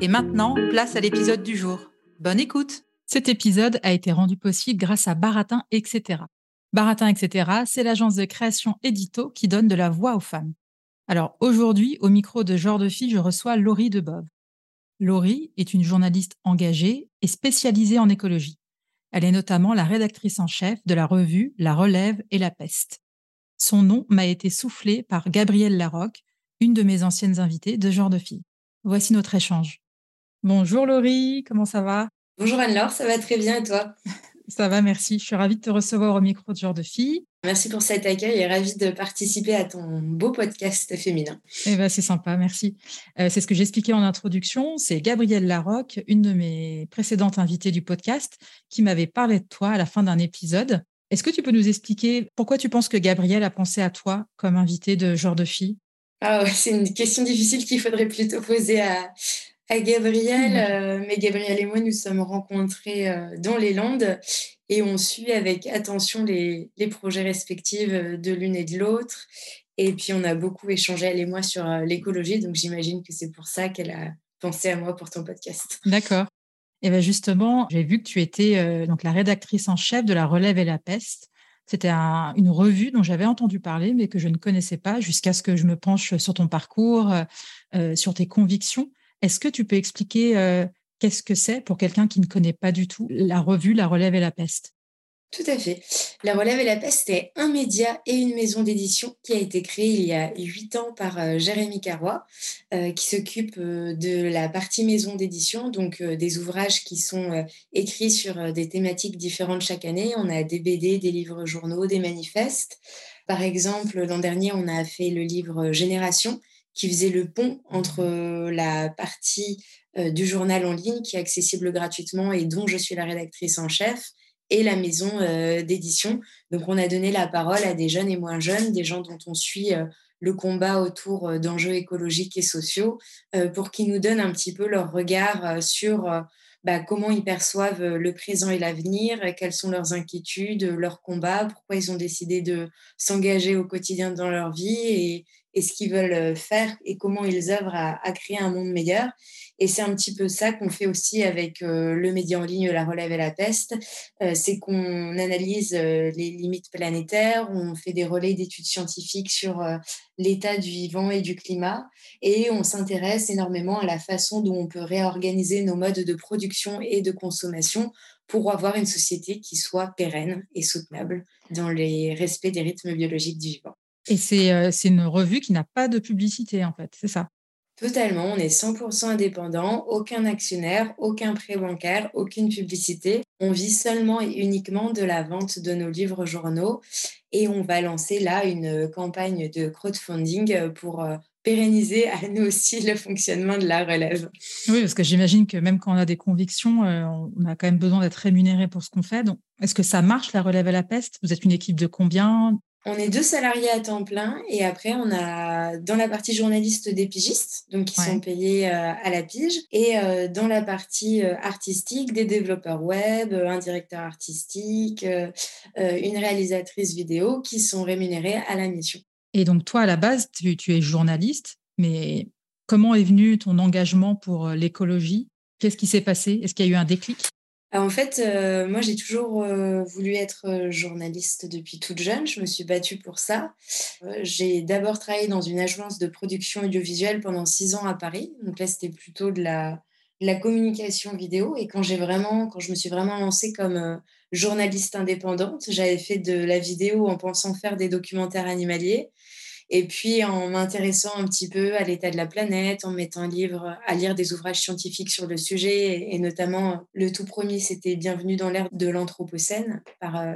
Et maintenant, place à l'épisode du jour. Bonne écoute Cet épisode a été rendu possible grâce à Baratin, etc. Baratin, etc., c'est l'agence de création édito qui donne de la voix aux femmes. Alors aujourd'hui, au micro de Genre de Fille, je reçois Laurie Debove. Laurie est une journaliste engagée et spécialisée en écologie. Elle est notamment la rédactrice en chef de la revue La Relève et la Peste. Son nom m'a été soufflé par Gabrielle Larocque, une de mes anciennes invitées de Genre de Fille. Voici notre échange. Bonjour Laurie, comment ça va? Bonjour Anne-Laure, ça va très bien et toi? Ça va, merci. Je suis ravie de te recevoir au micro de Genre de Fille. Merci pour cet accueil et ravie de participer à ton beau podcast féminin. Eh ben, c'est sympa, merci. Euh, c'est ce que j'expliquais en introduction. C'est Gabrielle Larocque, une de mes précédentes invitées du podcast, qui m'avait parlé de toi à la fin d'un épisode. Est-ce que tu peux nous expliquer pourquoi tu penses que Gabrielle a pensé à toi comme invitée de Genre de Fille? Ah C'est une question difficile qu'il faudrait plutôt poser à, à Gabrielle. Euh, mais Gabrielle et moi, nous sommes rencontrés euh, dans les Landes et on suit avec attention les, les projets respectifs de l'une et de l'autre. Et puis, on a beaucoup échangé, elle et moi, sur euh, l'écologie. Donc, j'imagine que c'est pour ça qu'elle a pensé à moi pour ton podcast. D'accord. Et bien justement, j'ai vu que tu étais euh, donc la rédactrice en chef de La Relève et la Peste. C'était un, une revue dont j'avais entendu parler, mais que je ne connaissais pas jusqu'à ce que je me penche sur ton parcours, euh, sur tes convictions. Est-ce que tu peux expliquer euh, qu'est-ce que c'est pour quelqu'un qui ne connaît pas du tout la revue La Relève et la Peste? Tout à fait. La Relève et la Peste est un média et une maison d'édition qui a été créé il y a huit ans par euh, Jérémy Carrois, euh, qui s'occupe euh, de la partie maison d'édition, donc des ouvrages qui sont écrits sur des thématiques différentes chaque année. On a des BD, des livres journaux, des manifestes. Par exemple, l'an dernier, on a fait le livre Génération, qui faisait le pont entre la partie du journal en ligne qui est accessible gratuitement et dont je suis la rédactrice en chef et la maison euh, d'édition. Donc, on a donné la parole à des jeunes et moins jeunes, des gens dont on suit euh, le combat autour euh, d'enjeux écologiques et sociaux, pour qu'ils nous donnent un petit peu leur regard sur bah, comment ils perçoivent le présent et l'avenir, quelles sont leurs inquiétudes, leurs combats, pourquoi ils ont décidé de s'engager au quotidien dans leur vie et, et ce qu'ils veulent faire et comment ils œuvrent à, créer un monde meilleur. Et c'est un petit peu ça qu'on fait aussi avec euh, le média en ligne La Relève et la Peste. Euh, c'est qu'on analyse euh, les limites planétaires, on fait des relais d'études scientifiques sur l'état du vivant et du climat, et on s'intéresse énormément à la façon dont on peut réorganiser nos modes de production et de consommation pour avoir une société qui soit pérenne et soutenable dans les respects des rythmes biologiques du vivant. Et c'est c'est une revue qui n'a pas de publicité, en fait, c'est ça Totalement, on est 100% indépendant, aucun actionnaire, aucun prêt bancaire, aucune publicité. On vit seulement et uniquement de la vente de nos livres journaux et on va lancer là une campagne de crowdfunding pour euh, pérenniser à nous aussi le fonctionnement de la relève. Oui, parce que j'imagine que même quand on a des convictions, euh, on a quand même besoin d'être rémunéré pour ce qu'on fait. Donc, est-ce que ça marche, la relève à la peste? Vous êtes une équipe de combien? On est deux salariés à temps plein et après on a dans la partie journaliste des pigistes, donc qui ouais. sont payés euh, à la pige, et euh, dans la partie euh, artistique des développeurs web, un directeur artistique, une réalisatrice vidéo qui sont rémunérés à la mission. Et donc toi à la base tu, tu es journaliste, mais comment est venu ton engagement pour l'écologie? Qu'est-ce qui s'est passé? Est-ce qu'il y a eu un déclic? En fait, euh, moi, j'ai toujours euh, voulu être euh, journaliste depuis toute jeune. Je me suis battue pour ça. j'ai d'abord travaillé dans une agence de production audiovisuelle pendant six ans à Paris. Donc là, c'était plutôt de la, la, communication vidéo. Et quand j'ai vraiment, quand je me suis vraiment lancée comme journaliste indépendante, j'avais fait de la vidéo en pensant faire des documentaires animaliers. Et puis en m'intéressant un petit peu à l'état de la planète, en mettant livre, à lire des ouvrages scientifiques sur le sujet, et, notamment le tout premier, c'était Bienvenue dans l'ère de l'Anthropocène par euh,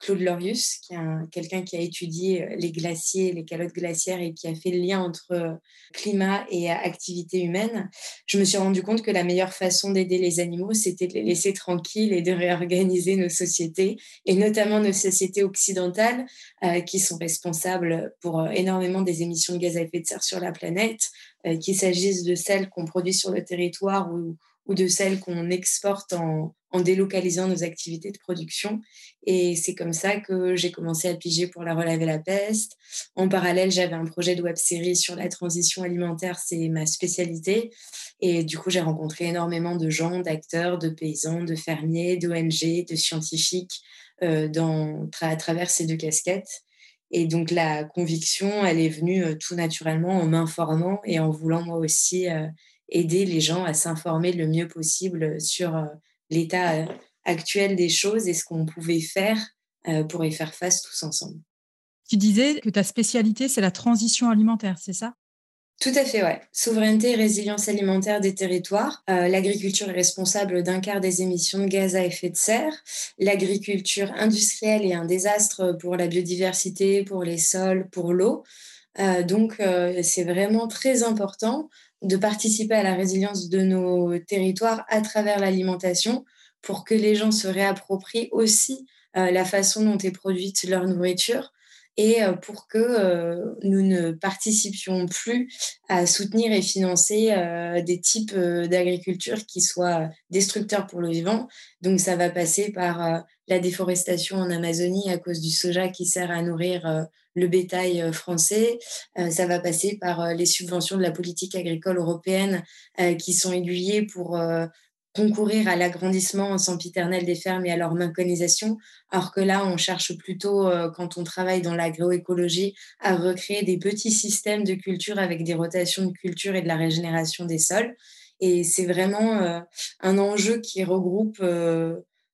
Claude Lorius, qui est quelqu'un qui a étudié euh, les glaciers, les calottes glaciaires et qui a fait le lien entre euh, climat et activité humaine, je me suis rendu compte que la meilleure façon d'aider les animaux, c'était de les laisser tranquilles et de réorganiser nos sociétés, et notamment nos sociétés occidentales, euh, qui sont responsables pour énormément des émissions de gaz à effet de serre sur la planète, qu'il s'agisse de celles qu'on produit sur le territoire ou, ou de celles qu'on exporte en, en délocalisant nos activités de production. Et c'est comme ça que j'ai commencé à piger pour la relève et la peste. En parallèle, j'avais un projet de web série sur la transition alimentaire, c'est ma spécialité. Et du coup, j'ai rencontré énormément de gens, d'acteurs, de paysans, de fermiers, d'ONG, de scientifiques euh, à travers ces deux casquettes. Et donc la conviction, elle est venue euh, tout naturellement en m'informant et en voulant moi aussi euh, aider les gens à s'informer le mieux possible sur l'état euh, actuel des choses et ce qu'on pouvait faire euh, pour y faire face tous ensemble. Tu disais que ta spécialité, c'est la transition alimentaire, c'est ça? Tout à fait, ouais. Souveraineté et résilience alimentaire des territoires. Euh, l'agriculture est responsable d'un quart des émissions de gaz à effet de serre. L'agriculture industrielle est un désastre pour la biodiversité, pour les sols, pour l'eau. donc, c'est vraiment très important de participer à la résilience de nos territoires à travers l'alimentation pour que les gens se réapproprient aussi euh, la façon dont est produite leur nourriture et euh, pour que euh, nous ne participions plus à soutenir et financer des types d'agriculture qui soient destructeurs pour le vivant. Donc ça va passer par la déforestation en Amazonie à cause du soja qui sert à nourrir le bétail euh, français. Euh, ça va passer par euh, les subventions de la politique agricole européenne qui sont aiguillées pour concourir à l'agrandissement sempiternel des fermes et à leur mécanisation, alors que là, on cherche plutôt, quand on travaille dans l'agroécologie, à recréer des petits systèmes de culture avec des rotations de culture et de la régénération des sols. Et c'est vraiment un enjeu qui regroupe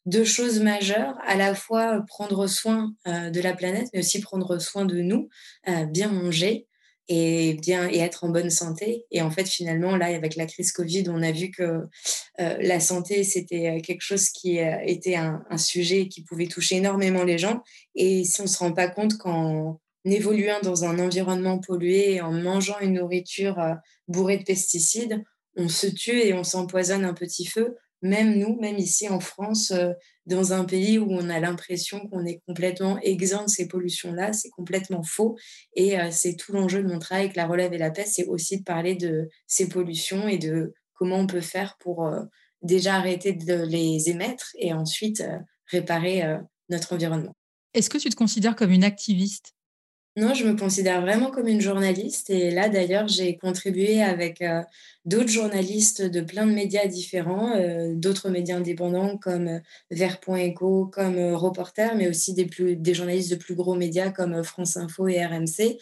deux choses majeures, à la fois prendre soin euh, de la planète, mais aussi prendre soin de nous, euh, bien manger et bien et être en bonne santé. Et en fait, finalement, là, avec la crise Covid, on a vu que euh, la santé, c'était quelque chose qui était un, un, sujet qui pouvait toucher énormément les gens. Et si on ne se rend pas compte qu'en évoluant dans un environnement pollué, en mangeant une nourriture bourrée de pesticides, on se tue et on s'empoisonne un petit feu même nous, même ici en France, euh, dans un pays où on a l'impression qu'on est complètement exempt de ces pollutions-là, c'est complètement faux. Et euh, c'est tout l'enjeu de mon travail avec la relève et la paix, c'est aussi de parler de ces pollutions et de comment on peut faire pour euh, déjà arrêter de les émettre et ensuite réparer notre environnement. Est-ce que tu te considères comme une activiste? Non, je me considère vraiment comme une journaliste et là d'ailleurs j'ai contribué avec euh, d'autres journalistes de plein de médias différents, euh, d'autres médias indépendants comme euh, Vert.eco, comme Reporter, mais aussi des, journalistes de plus gros médias comme France Info et RMC,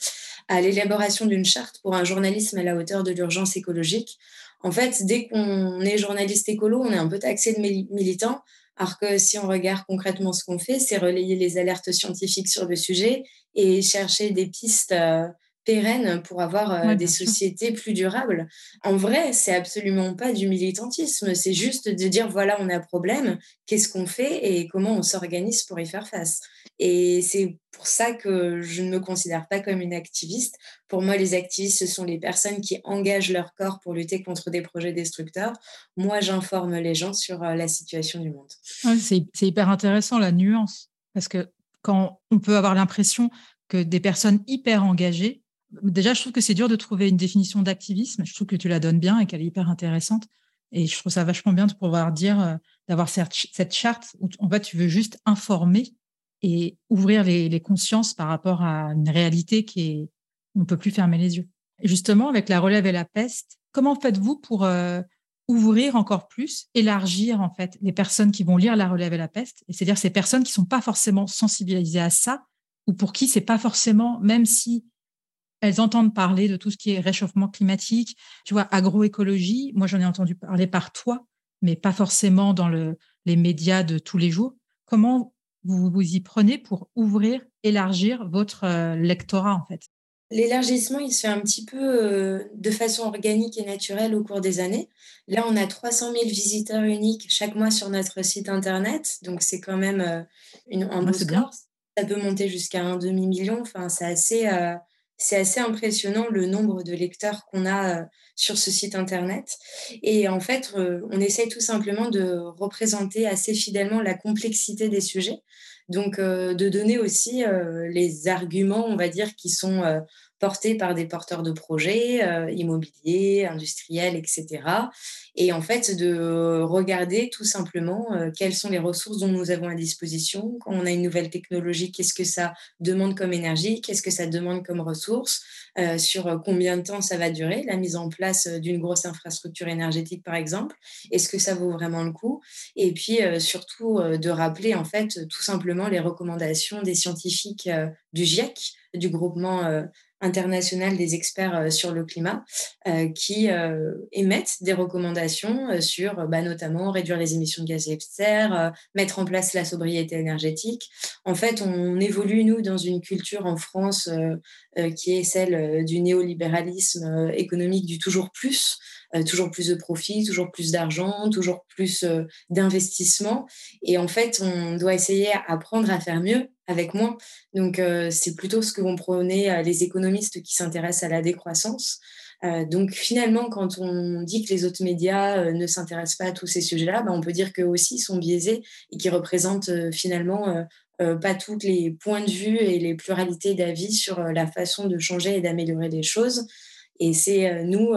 à l'élaboration d'une charte pour un journalisme à la hauteur de l'urgence écologique. En fait, dès qu'on est journaliste écolo, on est un peu taxé de militant, alors que si on regarde concrètement ce qu'on fait, c'est relayer les alertes scientifiques sur le sujet et chercher des pistes euh, pérennes pour avoir euh, des sociétés plus durables. En vrai, c'est absolument pas du militantisme, c'est juste de dire voilà, on a un problème, qu'est-ce qu'on fait et comment on s'organise pour y faire face. Et c'est pour ça que je ne me considère pas comme une activiste. Pour moi, les activistes, ce sont les personnes qui engagent leur corps pour lutter contre des projets destructeurs. Moi, j'informe les gens sur euh, la situation du monde. c'est hyper intéressant la nuance, parce que quand on peut avoir l'impression que des personnes hyper engagées déjà, je trouve que c'est dur de trouver une définition d'activisme. Je trouve que tu la donnes bien et qu'elle est hyper intéressante. Et je trouve ça vachement bien de pouvoir dire, euh, d'avoir cette, charte où en fait, tu veux juste informer et ouvrir les, consciences par rapport à une réalité qui est, on ne peut plus fermer les yeux. Justement, avec la relève et la peste, comment faites-vous pour, euh, ouvrir encore plus, élargir en fait les personnes qui vont lire La Relève et la Peste, c'est-à-dire ces personnes qui sont pas forcément sensibilisées à ça, ou pour qui c'est pas forcément, même si elles entendent parler de tout ce qui est réchauffement climatique, tu vois, agroécologie. Moi, j'en ai entendu parler par toi, mais pas forcément dans le, les médias de tous les jours. Comment vous vous y prenez pour ouvrir, élargir votre euh, lectorat en fait? L'élargissement, il se fait un petit peu euh, de façon organique et naturelle au cours des années. Là, on a 300 000 visiteurs uniques chaque mois sur notre site internet, donc c'est quand même euh, une, un beau score. Ça peut monter jusqu'à un demi-million. Enfin, c'est assez, c'est assez impressionnant le nombre de lecteurs qu'on a sur ce site internet. Et en fait, on essaye tout simplement de représenter assez fidèlement la complexité des sujets. Donc, de donner aussi les arguments, on va dire, qui sont portés par des porteurs de projets immobiliers, industriels, etc. Et en fait, de regarder tout simplement quelles sont les ressources dont nous avons à disposition. Quand on a une nouvelle technologie, qu'est-ce que ça demande comme énergie? Qu'est-ce que ça demande comme ressources? Sur combien de temps ça va durer? La mise en place d'une grosse infrastructure énergétique, par exemple. Est-ce que ça vaut vraiment le coup? Et puis, surtout, de rappeler, en fait, tout simplement les recommandations des scientifiques du GIEC, du groupement international des experts euh, sur le climat euh, qui euh, émettent des recommandations sur bah, notamment réduire les émissions de gaz à effet de serre, mettre en place la sobriété énergétique. En fait, on évolue, nous, dans une culture en France qui est celle du néolibéralisme économique du toujours plus. toujours plus de profit, toujours plus d'argent, toujours plus d'investissement. Et en fait, on doit essayer d'apprendre à faire mieux avec moins. Donc, euh, c'est plutôt ce que vont prôner euh, les économistes qui s'intéressent à la décroissance. Euh, donc, finalement, quand on dit que les autres médias ne s'intéressent pas à tous ces sujets-là, ben, on peut dire qu'eux aussi sont biaisés et qui représentent finalement pas tous les points de vue et les pluralités d'avis sur la façon de changer et d'améliorer les choses. Et c'est nous,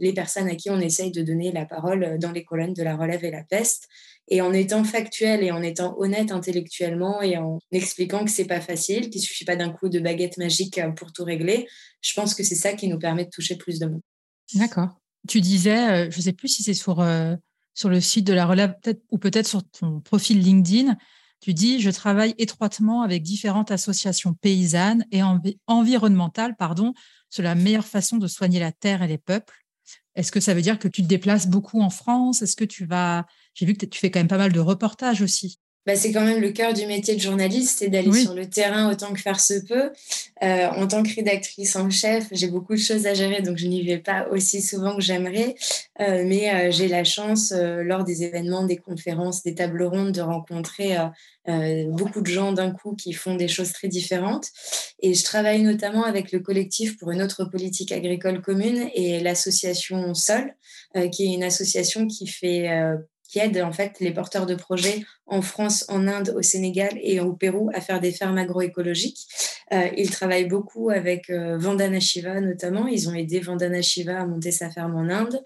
les personnes à qui on essaye de donner la parole dans les colonnes de la relève et la peste, et en étant factuel et en étant honnête intellectuellement et en expliquant que c'est pas facile, qu'il suffit pas d'un coup de baguette magique euh, pour tout régler, je pense que c'est ça qui nous permet de toucher plus de monde. D'accord. Tu disais, euh, je sais plus si c'est sur, euh, sur le site de la Relève ou peut-être sur ton profil LinkedIn, tu dis, je travaille étroitement avec différentes associations paysannes et environnementales pardon, sur la meilleure façon de soigner la terre et les peuples. Est-ce que ça veut dire que tu te déplaces beaucoup en France? Est-ce que tu vas j'ai vu que tu fais quand même pas mal de reportages aussi. Bah, c'est quand même le cœur du métier de journaliste, c'est d'aller sur le terrain autant que faire se peut. Euh, en tant que rédactrice en chef, j'ai beaucoup de choses à gérer, donc je n'y vais pas aussi souvent que j'aimerais. Euh, mais euh, j'ai la chance, lors des événements, des conférences, des tables rondes, de rencontrer beaucoup de gens d'un coup qui font des choses très différentes. Et je travaille notamment avec le collectif pour une autre politique agricole commune et l'association Sol, qui est une association qui fait qui aide en fait les porteurs de projets en France, en Inde, au Sénégal et au Pérou à faire des fermes agroécologiques. Euh, ils travaillent beaucoup avec euh, Vandana Shiva notamment. Ils ont aidé Vandana Shiva à monter sa ferme en Inde.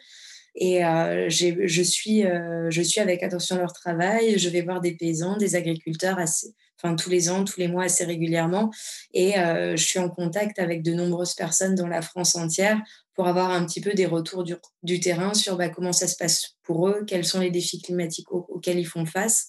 Et euh, je, suis, je suis avec attention leur travail. Je vais voir des paysans, des agriculteurs assez, enfin, tous les ans, tous les mois assez régulièrement. Et je suis en contact avec de nombreuses personnes dans la France entière pour avoir un petit peu des retours du, terrain sur bah, comment ça se passe pour eux, quels sont les défis climatiques auxquels ils font face.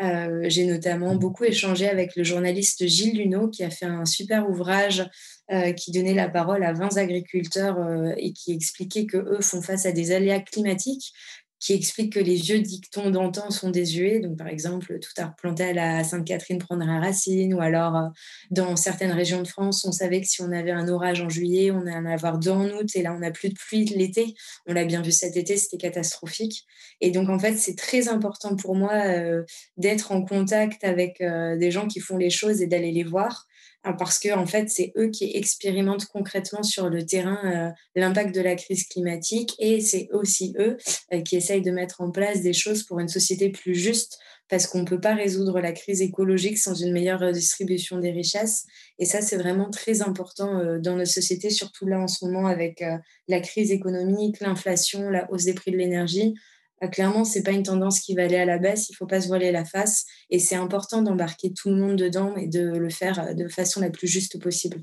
Euh, j'ai notamment beaucoup échangé avec le journaliste Gilles Luneau qui a fait un super ouvrage euh, qui donnait la parole à 20 agriculteurs euh, et qui expliquait que eux font face à des aléas climatiques qui explique que les vieux dictons d'antan sont désuets. Donc, par exemple, tout à replanter à la Sainte-Catherine prendra racine, ou alors euh, dans certaines régions de France, on savait que si on avait un orage en juillet, on allait en avoir deux en août, et là, on n'a plus de pluie l'été. On l'a bien vu cet été, c'était catastrophique. Et donc, en fait, c'est très important pour moi euh, d'être en contact avec euh, des gens qui font les choses et d'aller les voir parce que en fait, c'est eux qui expérimentent concrètement sur le terrain euh, l'impact de la crise climatique et c'est aussi eux euh, qui essayent de mettre en place des choses pour une société plus juste parce qu'on ne peut pas résoudre la crise écologique sans une meilleure distribution des richesses. Et ça, c'est vraiment très important euh, dans nos sociétés, surtout là en ce moment avec la crise économique, l'inflation, la hausse des prix de l'énergie. Clairement, ah, clairement, c'est pas une tendance qui va aller à la baisse. Il faut pas se voiler la face. Et c'est important d'embarquer tout le monde dedans et de le faire euh, de façon la plus juste possible.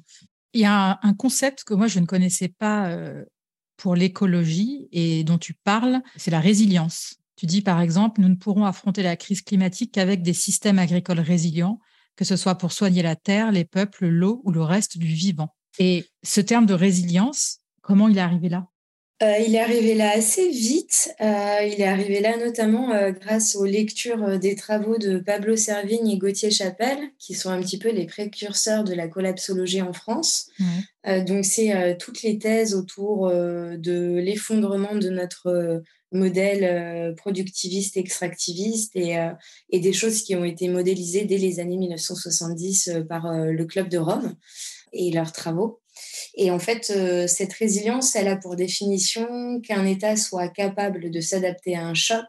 Il y a un, concept que moi, je ne connaissais pas euh, pour l'écologie et dont tu parles, c'est la résilience. Tu dis par exemple, nous ne pourrons affronter la crise climatique qu'avec des systèmes agricoles résilients, que ce soit pour soigner la terre, les peuples, l'eau ou le reste du vivant. Et ce terme de résilience, comment il est arrivé là? Euh, il est arrivé là assez vite. Euh, il est arrivé là notamment euh, grâce aux lectures des travaux de Pablo Servigne et Gauthier Chapelle, qui sont un petit peu les précurseurs de la collapsologie en France. donc, c'est toutes les thèses autour de l'effondrement de notre modèle productiviste, extractiviste et, et, des choses qui ont été modélisées dès les années 1970 par le Club de Rome et leurs travaux. Et en fait, euh, cette résilience, elle a pour définition qu'un État soit capable de s'adapter à un choc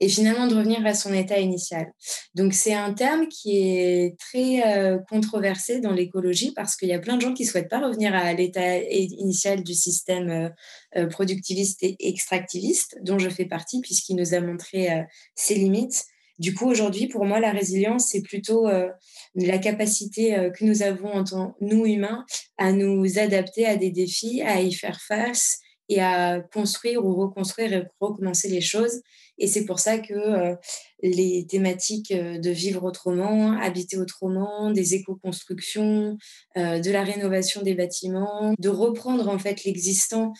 et finalement de revenir à son état initial. Donc c'est un terme qui est très euh, controversé dans l'écologie parce qu'il y a plein de gens qui ne souhaitent pas revenir à l'état initial du système euh, productiviste et extractiviste, dont je fais partie puisqu'il nous a montré ses limites. Du coup, aujourd'hui, pour moi, la résilience, c'est plutôt euh, la capacité euh, que nous avons en tant nous humains à nous adapter à des défis, à y faire face et à construire ou reconstruire et recommencer les choses. Et c'est pour ça que euh, les thématiques de vivre autrement, habiter autrement, des éco-constructions, de la rénovation des bâtiments, de reprendre en fait l'existant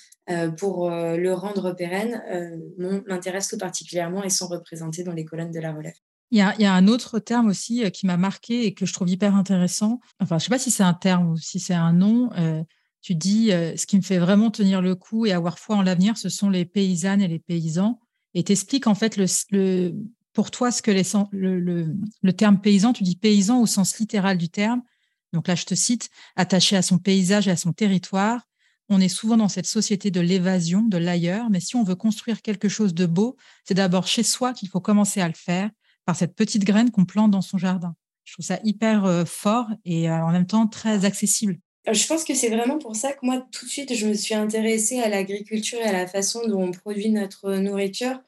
pour le rendre pérenne, m'intéressent tout particulièrement et sont représentés dans les colonnes de la relève. Il y, a, un autre terme aussi qui m'a marqué et que je trouve hyper intéressant. Enfin, je ne sais pas si c'est un terme ou si c'est un nom. Tu dis, ce qui me fait vraiment tenir le coup et avoir foi en l'avenir, ce sont les paysannes et les paysans. Et t'expliques en fait pour toi ce que le, terme paysan, tu dis paysan au sens littéral du terme. Donc là, je te cite, attaché à son paysage et à son territoire. On est souvent dans cette société de l'évasion, de l'ailleurs, mais si on veut construire quelque chose de beau, c'est d'abord chez soi qu'il faut commencer à le faire, par cette petite graine qu'on plante dans son jardin. Je trouve ça hyper euh, fort et euh, en même temps très accessible. Je pense que c'est vraiment pour ça que moi, tout de suite, je me suis intéressée à l'agriculture et à la façon dont on produit notre nourriture.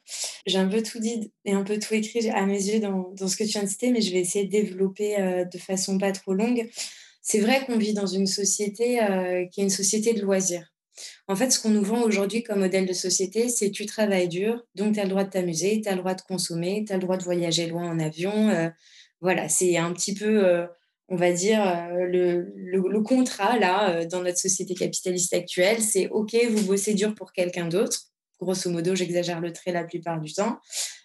J'ai un peu tout dit et un peu tout écrit à mes yeux dans, dans ce que tu viens de citer, mais je vais essayer de développer euh, de façon pas trop longue. C'est vrai qu'on vit dans une société euh, qui est une société de loisirs. En fait, ce qu'on nous vend aujourd'hui comme modèle de société, c'est tu travailles dur, donc tu as le droit de t'amuser, tu as le droit de consommer, tu as le droit de voyager loin en avion. Euh, voilà, c'est un petit peu on va dire, euh, le, contrat, là, euh, dans notre société capitaliste actuelle, c'est OK, vous bossez dur pour quelqu'un d'autre. Grosso modo, j'exagère le trait la plupart du temps.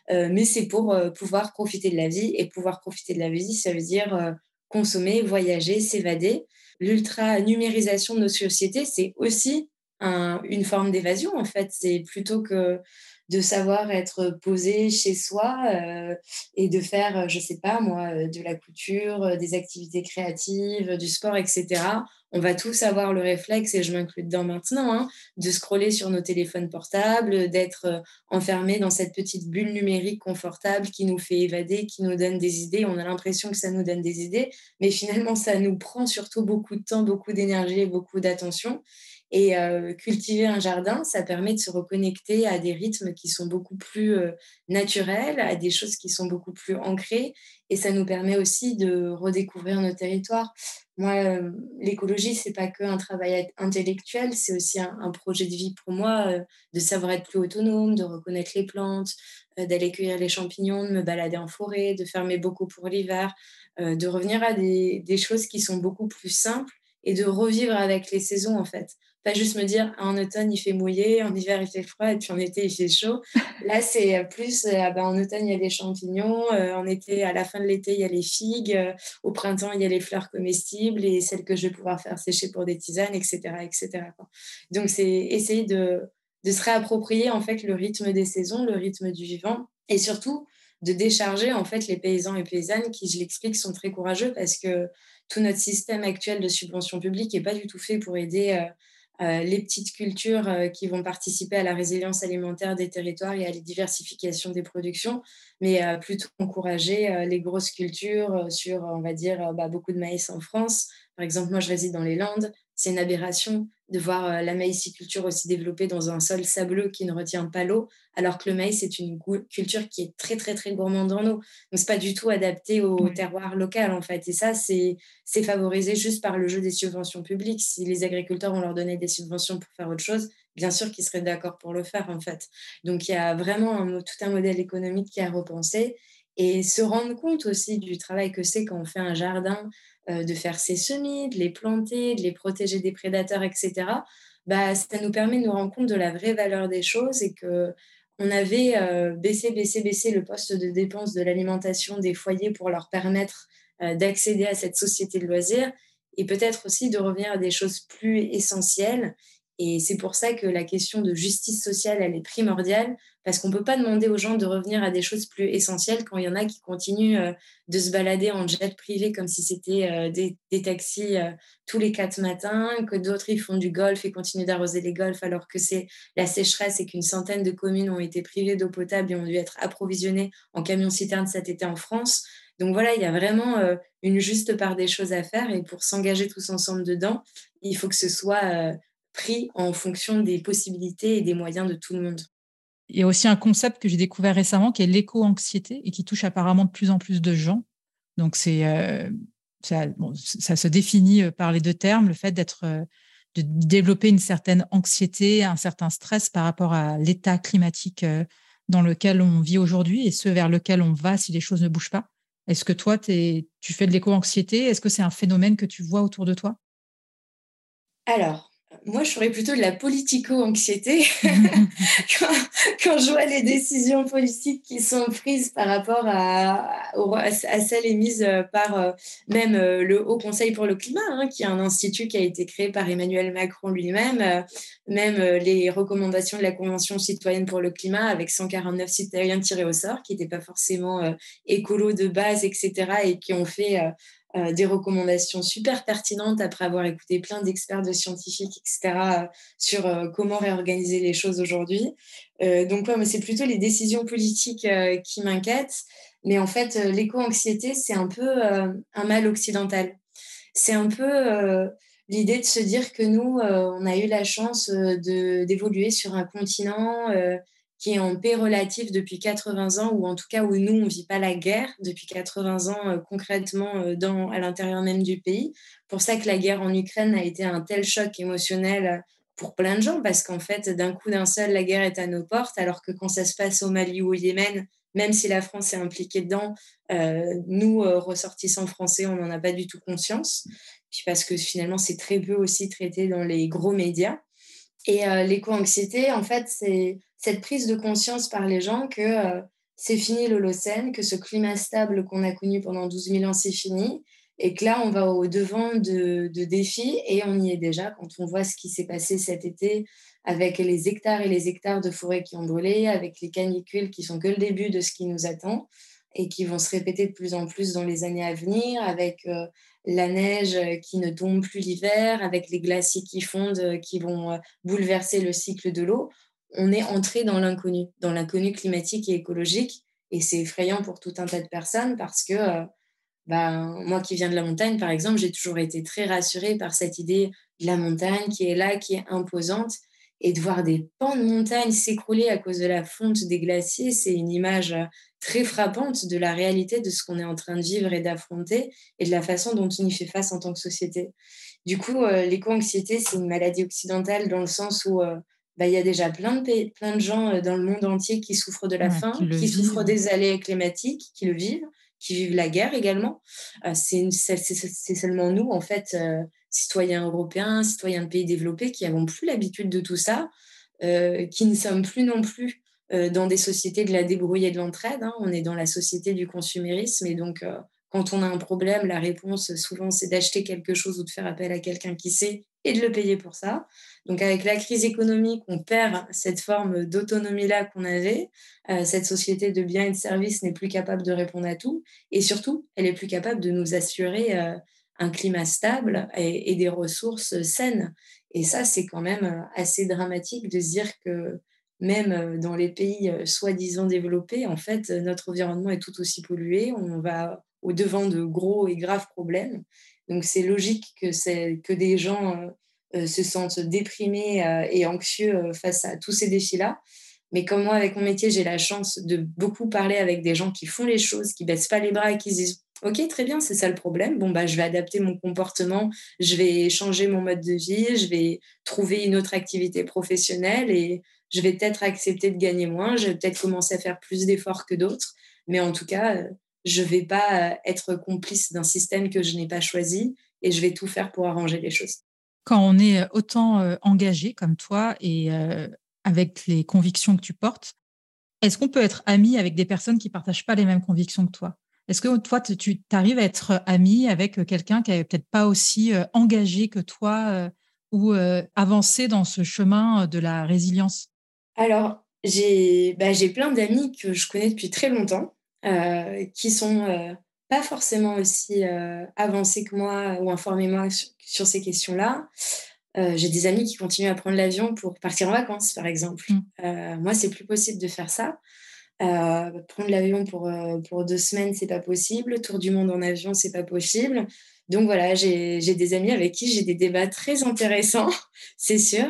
Euh, mais c'est pour pouvoir profiter de la vie. Et pouvoir profiter de la vie, ça veut dire consommer, voyager, s'évader. L'ultra-numérisation de nos sociétés, c'est aussi une forme d'évasion, en fait. C'est plutôt que de savoir être posé chez soi euh, et de faire, je sais pas moi, euh, de la couture, euh, des activités créatives, du sport, etc. On va tous avoir le réflexe, et je m'inclus dedans maintenant, hein, de scroller sur nos téléphones portables, d'être enfermé dans cette petite bulle numérique confortable qui nous fait évader, qui nous donne des idées. On a l'impression que ça nous donne des idées, mais finalement, ça nous prend surtout beaucoup de temps, beaucoup d'énergie et beaucoup d'attention. Et euh, cultiver un jardin, ça permet de se reconnecter à des rythmes qui sont beaucoup plus euh, naturels, à des choses qui sont beaucoup plus ancrées. Et ça nous permet aussi de redécouvrir nos territoires. Moi, euh, l'écologie, c'est pas que un travail intellectuel, c'est aussi un, projet de vie pour moi, de savoir être plus autonome, de reconnaître les plantes, d'aller cueillir les champignons, de me balader en forêt, de fermer beaucoup pour l'hiver, de revenir à des choses qui sont beaucoup plus simples et de revivre avec les saisons en fait. Pas juste me dire en automne il fait mouillé, en hiver il fait froid et puis en été il fait chaud. Là c'est plus euh, ah ben, en automne il y a les champignons, euh, en été à la fin de l'été il y a les figues, euh, au printemps il y a les fleurs comestibles et celles que je vais pouvoir faire sécher pour des tisanes, etc. etc. Donc c'est essayer de, de se réapproprier en fait le rythme des saisons, le rythme du vivant et surtout de décharger en fait les paysans et paysannes qui, je l'explique, sont très courageux parce que tout notre système actuel de subvention publique n'est pas du tout fait pour aider euh, euh, les petites cultures euh, qui vont participer à la résilience alimentaire des territoires et à la diversification des productions, mais plutôt encourager les grosses cultures sur, on va dire, bah, beaucoup de maïs en France. Par exemple, moi, je réside dans les Landes. C'est une aberration de voir la maïsiculture aussi développée dans un sol sableux qui ne retient pas l'eau, alors que le maïs c'est une culture qui est très très très gourmande en eau. Donc c'est pas du tout adapté au terroir local en fait. Et ça c'est c'est favorisé juste par le jeu des subventions publiques. Si les agriculteurs on leur donnait des subventions pour faire autre chose, bien sûr qu'ils seraient d'accord pour le faire en fait. Donc il y a vraiment tout un modèle économique qui a repensé et se rendre compte aussi du travail que c'est quand on fait un jardin, euh, de faire ses semis, de les planter, de les protéger des prédateurs, etc. Bah, ça nous permet de nous rendre compte de la vraie valeur des choses et que on avait euh, baissé, baissé, baissé le poste de dépense de l'alimentation des foyers pour leur permettre euh, d'accéder à cette société de loisirs et peut-être aussi de revenir à des choses plus essentielles et c'est pour ça que la question de justice sociale, elle est primordiale, parce qu'on ne peut pas demander aux gens de revenir à des choses plus essentielles quand il y en a qui continuent euh, de se balader en jet privé comme si c'était euh, des, taxis euh, tous les quatre matins, que d'autres ils font du golf et continuent d'arroser les golfs alors que c'est la sécheresse et qu'une centaine de communes ont été privées d'eau potable et ont dû être approvisionnées en camions-citernes cet été en France. Donc voilà, il y a vraiment une juste part des choses à faire et pour s'engager tous ensemble dedans, il faut que ce soit pris en fonction des possibilités et des moyens de tout le monde. Il y a aussi un concept que j'ai découvert récemment qui est l'éco-anxiété et qui touche apparemment de plus en plus de gens. Donc, c'est, euh, ça, ça, se définit euh, par les deux termes, le fait d'être, euh, de développer une certaine anxiété, un certain stress par rapport à l'état climatique dans lequel on vit aujourd'hui et ce vers lequel on va si les choses ne bougent pas. Est-ce que toi, tu fais de l'éco-anxiété? Est-ce que c'est un phénomène que tu vois autour de toi? Alors, moi, je ferais plutôt de la politico-anxiété quand, je vois les décisions politiques qui sont prises par rapport à, à, celles émises euh, par euh, même euh, le Haut Conseil pour le climat, hein, qui est un institut qui a été créé par Emmanuel Macron lui-même, même les recommandations de la Convention citoyenne pour le climat avec 149 citoyens tirés au sort, qui n'étaient pas forcément écolos de base, etc., et qui ont fait euh, des recommandations super pertinentes après avoir écouté plein d'experts, de scientifiques, etc., euh, sur euh, comment réorganiser les choses aujourd'hui. donc, ouais, c'est plutôt les décisions politiques qui m'inquiètent. Mais en fait, l'éco-anxiété, c'est un peu un mal occidental. C'est un peu l'idée de se dire que nous, on a eu la chance d'évoluer sur un continent qui est en paix relative depuis 80 ans, ou en tout cas où nous, on ne vit pas la guerre depuis 80 ans euh, concrètement euh, dans, à l'intérieur même du pays. Pour ça que la guerre en Ukraine a été un tel choc émotionnel euh, pour plein de gens, parce qu'en fait, d'un coup d'un seul, la guerre est à nos portes, alors que quand ça se passe au Mali ou au Yémen, même si la France est impliquée dedans, nous, ressortissants français, on n'en a pas du tout conscience, puis parce que finalement, c'est très peu aussi traité dans les gros médias. Et l'éco-anxiété, en fait, c'est cette prise de conscience par les gens que euh, c'est fini l'Holocène, que ce climat stable qu'on a connu pendant 12 000 ans, c'est fini, et que là, on va au devant de, défis, et on y est déjà quand on voit ce qui s'est passé cet été avec les hectares et les hectares de forêts qui ont brûlé, avec les canicules qui sont que le début de ce qui nous attend et qui vont se répéter de plus en plus dans les années à venir, avec euh, la neige qui ne tombe plus l'hiver, avec les glaciers qui fondent, qui vont euh, bouleverser le cycle de l'eau on est entré dans l'inconnu, dans l'inconnu climatique et écologique. Et c'est effrayant pour tout un tas de personnes parce que euh, ben, moi qui viens de la montagne, par exemple, j'ai toujours été très rassurée par cette idée de la montagne qui est là, qui est imposante. Et de voir des pans de montagne s'écrouler à cause de la fonte des glaciers, c'est une image très frappante de la réalité de ce qu'on est en train de vivre et d'affronter et de la façon dont on y fait face en tant que société. Du coup, euh, l'éco-anxiété, c'est une maladie occidentale dans le sens où euh, bah, il y a déjà plein de, plein de gens euh, dans le monde entier qui souffrent de la faim, qui, souffrent des aléas climatiques, qui le vivent, qui vivent la guerre également. Euh, c'est seulement nous, en fait, euh, citoyens européens, citoyens de pays développés, qui n'avons plus l'habitude de tout ça, qui ne sommes plus non plus dans des sociétés de la débrouille et de l'entraide. Hein. On est dans la société du consumérisme et donc quand on a un problème, la réponse souvent c'est d'acheter quelque chose ou de faire appel à quelqu'un qui sait et de le payer pour ça. Donc avec la crise économique, on perd cette forme d'autonomie-là qu'on avait. Euh, cette société de biens et de services n'est plus capable de répondre à tout. Et surtout, elle est plus capable de nous assurer euh, un climat stable et, des ressources saines. Et ça, c'est quand même euh, assez dramatique de se dire que même dans les pays soi-disant développés, en fait, notre environnement est tout aussi pollué. On va au devant de gros et graves problèmes. Donc c'est logique que, que des gens se sentent déprimés et anxieux face à tous ces défis-là. Mais comme moi, avec mon métier, j'ai la chance de beaucoup parler avec des gens qui font les choses, qui baissent pas les bras et qui disent Ok, très bien, c'est ça le problème. Bon, bah, je vais adapter mon comportement, je vais changer mon mode de vie, je vais trouver une autre activité professionnelle et je vais peut-être accepter de gagner moins, je vais peut-être commencer à faire plus d'efforts que d'autres. Mais en tout cas, euh, je ne vais pas euh, être complice d'un système que je n'ai pas choisi et je vais tout faire pour arranger les choses. Quand on est autant euh, engagé comme toi et avec les convictions que tu portes, est-ce qu'on peut être ami avec des personnes qui ne partagent pas les mêmes convictions que toi? Est-ce que toi, tu arrives à être ami avec quelqu'un qui n'est peut-être pas aussi engagé que toi ou avancé dans ce chemin de la résilience? Alors, j'ai bah, plein d'amis que je connais depuis très longtemps, qui sont pas forcément aussi avancés que moi ou informés moi sur, ces questions-là. j'ai des amis qui continuent à prendre l'avion pour partir en vacances, par exemple. Mmh. moi, c'est plus possible de faire ça. Euh, prendre l'avion pour, euh, pour deux semaines, c'est pas possible. Tour du monde en avion, c'est pas possible. Donc voilà, j'ai des amis avec qui j'ai des débats très intéressants, c'est sûr.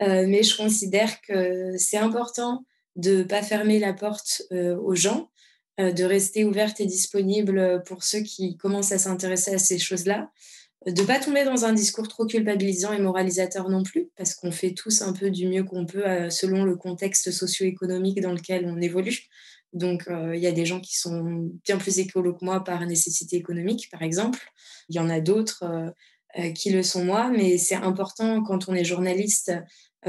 Euh, mais je considère que c'est important de ne pas fermer la porte aux gens, de rester ouverte et disponible pour ceux qui commencent à s'intéresser à ces choses-là de ne pas tomber dans un discours trop culpabilisant et moralisateur non plus, parce qu'on fait tous un peu du mieux qu'on peut euh, selon le contexte socio-économique dans lequel on évolue. Donc, euh, il y a des gens qui sont bien plus écolos que moi par nécessité économique, par exemple. Il y en a d'autres euh, qui le sont moi, mais c'est important quand on est journaliste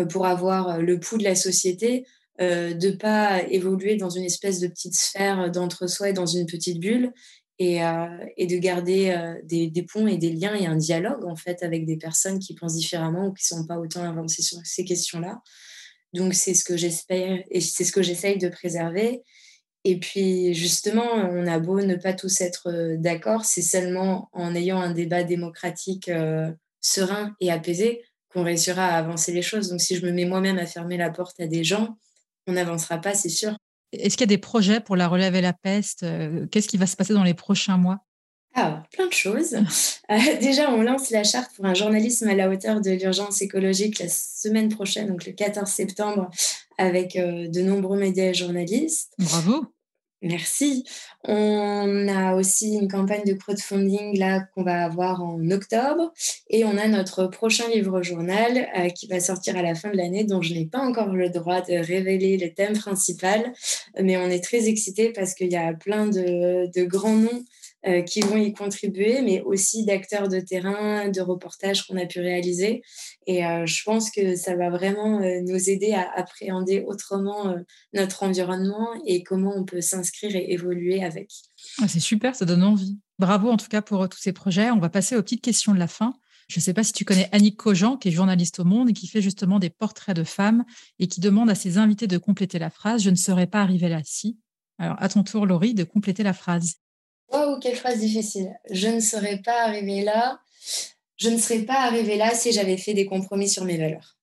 pour avoir le pouls de la société, de ne pas évoluer dans une espèce de petite sphère d'entre-soi et dans une petite bulle, euh, et, de garder euh, des, ponts et des liens et un dialogue en fait avec des personnes qui pensent différemment ou qui ne sont pas autant avancées sur ces questions-là. Donc c'est ce que j'espère et c'est ce que j'essaye de préserver. Et puis justement, on a beau ne pas tous être euh, d'accord, c'est seulement en ayant un débat démocratique serein et apaisé qu'on réussira à avancer les choses. Donc si je me mets moi-même à fermer la porte à des gens, on n'avancera pas, c'est sûr. Est-ce qu'il y a des projets pour la relève et la peste euh, Qu'est-ce qui va se passer dans les prochains mois? Ah, plein de choses. Euh, déjà, on lance la charte pour un journalisme à la hauteur de l'urgence écologique la semaine prochaine, donc le 14 septembre, avec euh, de nombreux médias et journalistes. Bravo. Merci. On a aussi une campagne de crowdfunding là qu'on va avoir en octobre et on a notre prochain livre journal euh, qui va sortir à la fin de l'année dont je n'ai pas encore le droit de révéler le thème principal, mais on est très excités parce qu'il y a plein de, de grands noms euh, qui vont y contribuer, mais aussi d'acteurs de terrain, de reportages qu'on a pu réaliser. Et euh, je pense que ça va vraiment euh, nous aider à appréhender autrement notre environnement et comment on peut s'inscrire et évoluer avec. Ah, c'est super, ça donne envie. Bravo en tout cas pour tous ces projets. On va passer aux petites questions de la fin. Je ne sais pas si tu connais Annick Cogent, qui est journaliste au Monde et qui fait justement des portraits de femmes et qui demande à ses invités de compléter la phrase Je ne serais pas arrivée là si. Alors, à ton tour, Laurie, de compléter la phrase. Oh, quelle phrase difficile. Je ne serais pas arrivée là. Je ne serais pas arrivée là si j'avais fait des compromis sur mes valeurs.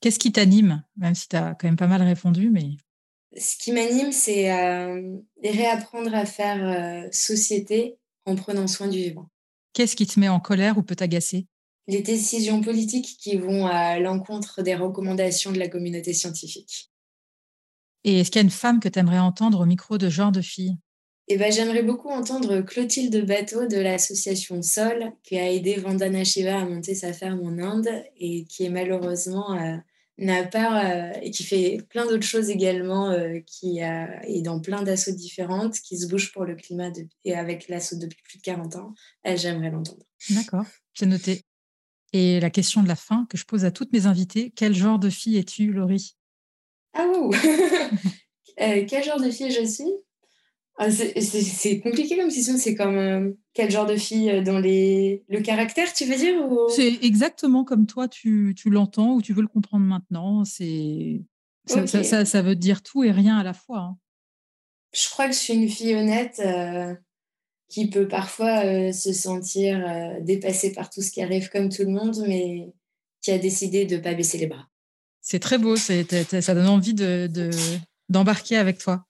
Qu'est-ce qui t'anime Même si tu as quand même pas mal répondu, mais. Ce qui m'anime, c'est euh, réapprendre à faire euh, société en prenant soin du vivant. Qu'est-ce qui te met en colère ou peut t'agacer? Les décisions politiques qui vont à l'encontre des recommandations de la communauté scientifique. Et est-ce qu'il y a une femme que tu aimerais entendre au micro de genre de fille? Eh ben, j'aimerais beaucoup entendre Clotilde Bateau de l'association Sol, qui a aidé Vandana Shiva à monter sa ferme en Inde et qui est malheureusement euh, n'a pas euh, et qui fait plein d'autres choses également, euh, qui est dans plein d'assauts différentes, qui se bouge pour le climat et avec l'assaut depuis plus de 40 ans. j'aimerais l'entendre. D'accord, c'est noté. Et la question de la fin que je pose à toutes mes invitées, quel genre de fille es-tu, Laurie? Ah ouh Quel genre de fille je suis? Ah, c'est compliqué comme question. C'est comme euh, quel genre de fille euh, dans les... le caractère, tu veux dire C'est exactement comme toi, tu, tu l'entends ou tu veux le comprendre maintenant. C'est ça, ça, ça, veut dire tout et rien à la fois. Hein. Je crois que je suis une fille honnête euh, qui peut parfois se sentir dépassée par tout ce qui arrive comme tout le monde, mais qui a décidé de ne pas baisser les bras. C'est très beau. Ça donne envie d'embarquer de, avec toi.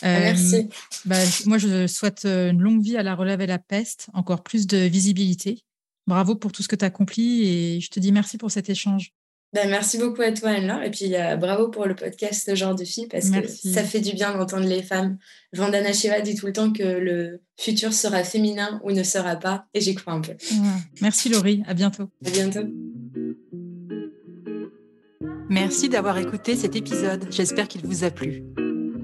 Ah, merci. Bah, moi, je souhaite une longue vie à la relève et la peste, encore plus de visibilité bravo pour tout ce que tu as accompli et je te dis merci pour cet échange. Ben, merci beaucoup à toi, Anne-Laure. Et puis, euh, bravo pour le podcast Genre de fille, parce que ça fait du bien d'entendre les femmes. Vandana Shiva dit tout le temps que le futur sera féminin ou ne sera pas, et j'y crois un peu. Merci, Laurie. À bientôt. À bientôt. Merci d'avoir écouté cet épisode. J'espère qu'il vous a plu.